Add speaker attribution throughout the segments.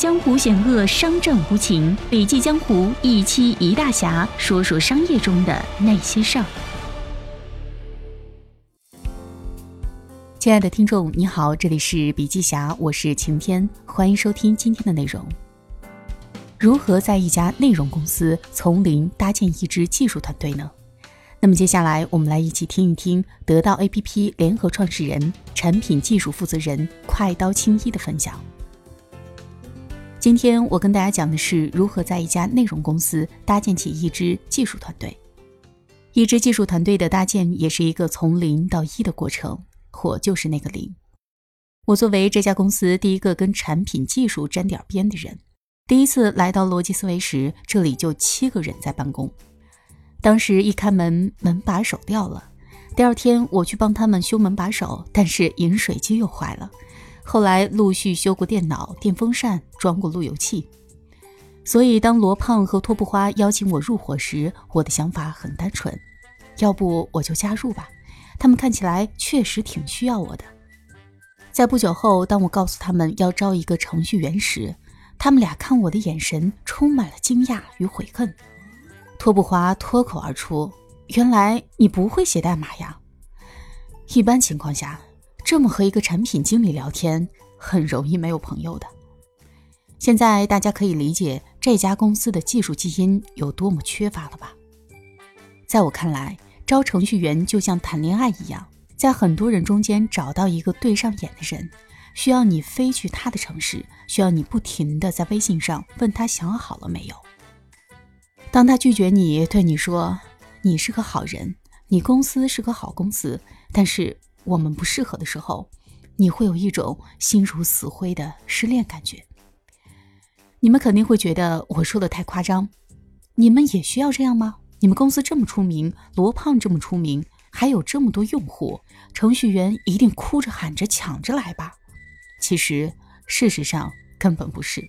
Speaker 1: 江湖险恶，商战无情。笔记江湖一期一大侠，说说商业中的那些事儿。亲爱的听众，你好，这里是笔记侠，我是晴天，欢迎收听今天的内容。如何在一家内容公司从零搭建一支技术团队呢？那么接下来我们来一起听一听得到 APP 联合创始人、产品技术负责人快刀青衣的分享。今天我跟大家讲的是如何在一家内容公司搭建起一支技术团队。一支技术团队的搭建也是一个从零到一的过程，我就是那个零。我作为这家公司第一个跟产品技术沾点边的人，第一次来到逻辑思维时，这里就七个人在办公。当时一开门，门把手掉了。第二天我去帮他们修门把手，但是饮水机又坏了。后来陆续修过电脑、电风扇，装过路由器。所以当罗胖和托布花邀请我入伙时，我的想法很单纯：要不我就加入吧。他们看起来确实挺需要我的。在不久后，当我告诉他们要招一个程序员时，他们俩看我的眼神充满了惊讶与悔恨。托布花脱口而出：“原来你不会写代码呀？”一般情况下。这么和一个产品经理聊天，很容易没有朋友的。现在大家可以理解这家公司的技术基因有多么缺乏了吧？在我看来，招程序员就像谈恋爱一样，在很多人中间找到一个对上眼的人，需要你飞去他的城市，需要你不停的在微信上问他想好了没有。当他拒绝你，对你说你是个好人，你公司是个好公司，但是。我们不适合的时候，你会有一种心如死灰的失恋感觉。你们肯定会觉得我说的太夸张，你们也需要这样吗？你们公司这么出名，罗胖这么出名，还有这么多用户，程序员一定哭着喊着抢着来吧？其实，事实上根本不是。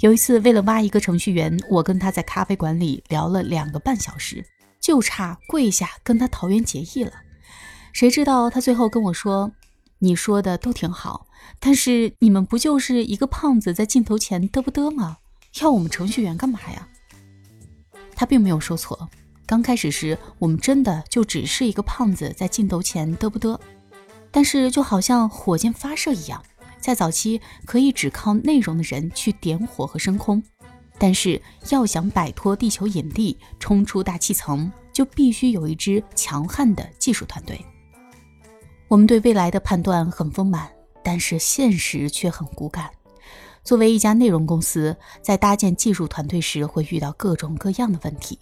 Speaker 1: 有一次，为了挖一个程序员，我跟他在咖啡馆里聊了两个半小时，就差跪下跟他桃园结义了。谁知道他最后跟我说：“你说的都挺好，但是你们不就是一个胖子在镜头前嘚不嘚吗？要我们程序员干嘛呀？”他并没有说错。刚开始时，我们真的就只是一个胖子在镜头前嘚不嘚。但是就好像火箭发射一样，在早期可以只靠内容的人去点火和升空，但是要想摆脱地球引力，冲出大气层，就必须有一支强悍的技术团队。我们对未来的判断很丰满，但是现实却很骨感。作为一家内容公司，在搭建技术团队时，会遇到各种各样的问题，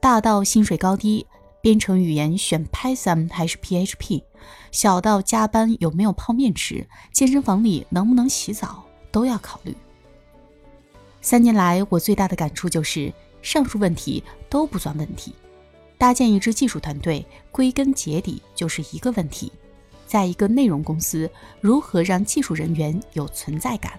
Speaker 1: 大到薪水高低、编程语言选 Python 还是 PHP，小到加班有没有泡面吃、健身房里能不能洗澡，都要考虑。三年来，我最大的感触就是，上述问题都不算问题。搭建一支技术团队，归根结底就是一个问题。在一个内容公司，如何让技术人员有存在感？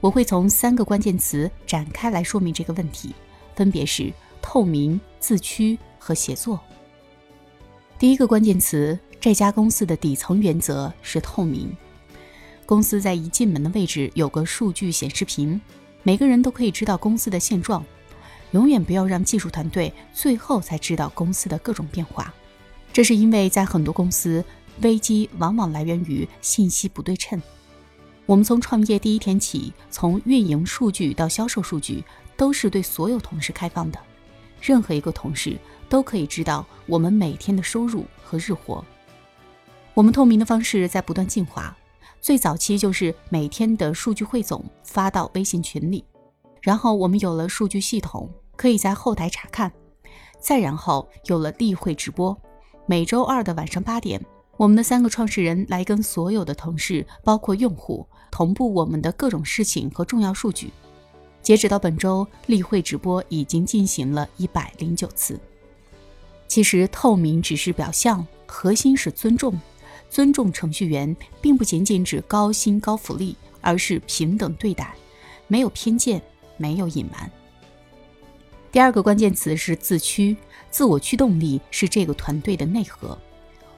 Speaker 1: 我会从三个关键词展开来说明这个问题，分别是透明、自驱和协作。第一个关键词，这家公司的底层原则是透明。公司在一进门的位置有个数据显示屏，每个人都可以知道公司的现状。永远不要让技术团队最后才知道公司的各种变化，这是因为在很多公司。危机往往来源于信息不对称。我们从创业第一天起，从运营数据到销售数据，都是对所有同事开放的。任何一个同事都可以知道我们每天的收入和日活。我们透明的方式在不断进化。最早期就是每天的数据汇总发到微信群里，然后我们有了数据系统，可以在后台查看。再然后有了例会直播，每周二的晚上八点。我们的三个创始人来跟所有的同事，包括用户，同步我们的各种事情和重要数据。截止到本周，例会直播已经进行了一百零九次。其实透明只是表象，核心是尊重。尊重程序员，并不仅仅指高薪高福利，而是平等对待，没有偏见，没有隐瞒。第二个关键词是自驱，自我驱动力是这个团队的内核。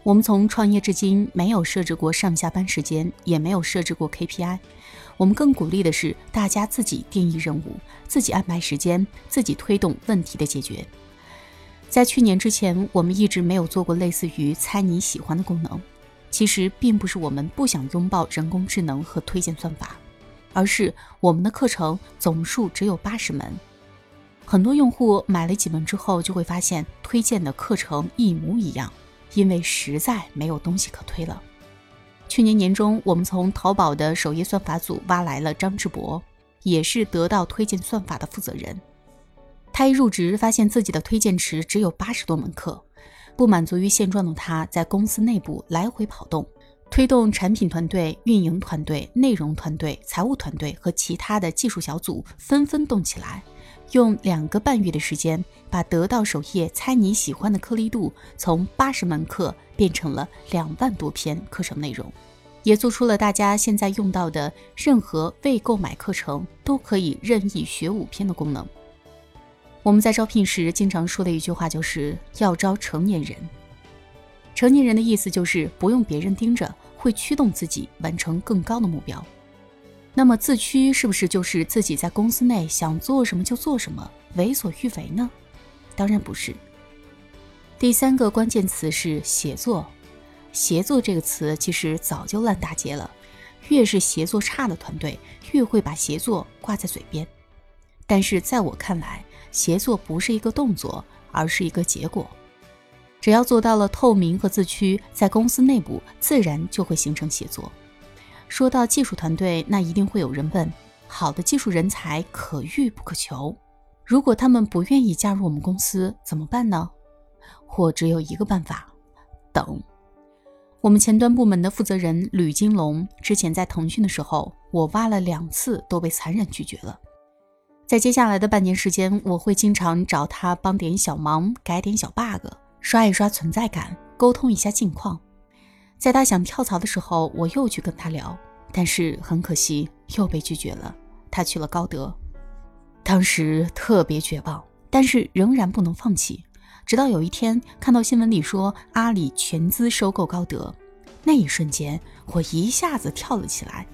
Speaker 1: 我们从创业至今没有设置过上下班时间，也没有设置过 KPI。我们更鼓励的是大家自己定义任务，自己安排时间，自己推动问题的解决。在去年之前，我们一直没有做过类似于“猜你喜欢”的功能。其实并不是我们不想拥抱人工智能和推荐算法，而是我们的课程总数只有八十门。很多用户买了几门之后，就会发现推荐的课程一模一样，因为实在没有东西可推了。去年年中，我们从淘宝的首页算法组挖来了张志博，也是得到推荐算法的负责人。他一入职，发现自己的推荐池只有八十多门课。不满足于现状的他，在公司内部来回跑动，推动产品团队、运营团队、内容团队、财务团队和其他的技术小组纷纷动起来，用两个半月的时间，把得到首页猜你喜欢的颗粒度从八十门课变成了两万多篇课程内容，也做出了大家现在用到的任何未购买课程都可以任意学五篇的功能。我们在招聘时经常说的一句话就是要招成年人。成年人的意思就是不用别人盯着，会驱动自己完成更高的目标。那么自驱是不是就是自己在公司内想做什么就做什么，为所欲为呢？当然不是。第三个关键词是协作。协作这个词其实早就烂大街了，越是协作差的团队，越会把协作挂在嘴边。但是在我看来，协作不是一个动作，而是一个结果。只要做到了透明和自驱，在公司内部自然就会形成协作。说到技术团队，那一定会有人问：好的技术人才可遇不可求，如果他们不愿意加入我们公司怎么办呢？或只有一个办法，等。我们前端部门的负责人吕金龙之前在腾讯的时候，我挖了两次都被残忍拒绝了。在接下来的半年时间，我会经常找他帮点小忙，改点小 bug，刷一刷存在感，沟通一下近况。在他想跳槽的时候，我又去跟他聊，但是很可惜又被拒绝了。他去了高德，当时特别绝望，但是仍然不能放弃。直到有一天看到新闻里说阿里全资收购高德，那一瞬间我一下子跳了起来，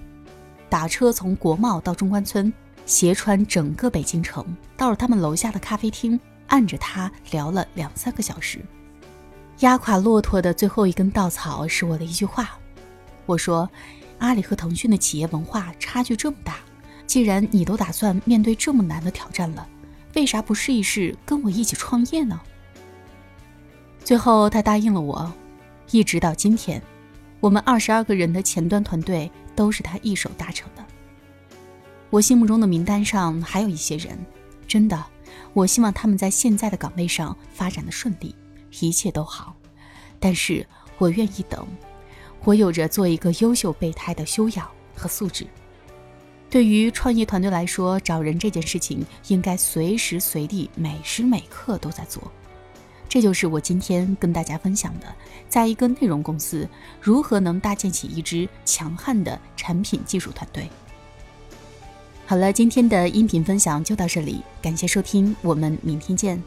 Speaker 1: 打车从国贸到中关村。斜穿整个北京城，到了他们楼下的咖啡厅，按着他聊了两三个小时。压垮骆驼的最后一根稻草是我的一句话，我说：“阿里和腾讯的企业文化差距这么大，既然你都打算面对这么难的挑战了，为啥不试一试跟我一起创业呢？”最后他答应了我，一直到今天，我们二十二个人的前端团队都是他一手搭成的。我心目中的名单上还有一些人，真的，我希望他们在现在的岗位上发展的顺利，一切都好。但是我愿意等，我有着做一个优秀备胎的修养和素质。对于创业团队来说，找人这件事情应该随时随地、每时每刻都在做。这就是我今天跟大家分享的，在一个内容公司如何能搭建起一支强悍的产品技术团队。好了，今天的音频分享就到这里，感谢收听，我们明天见。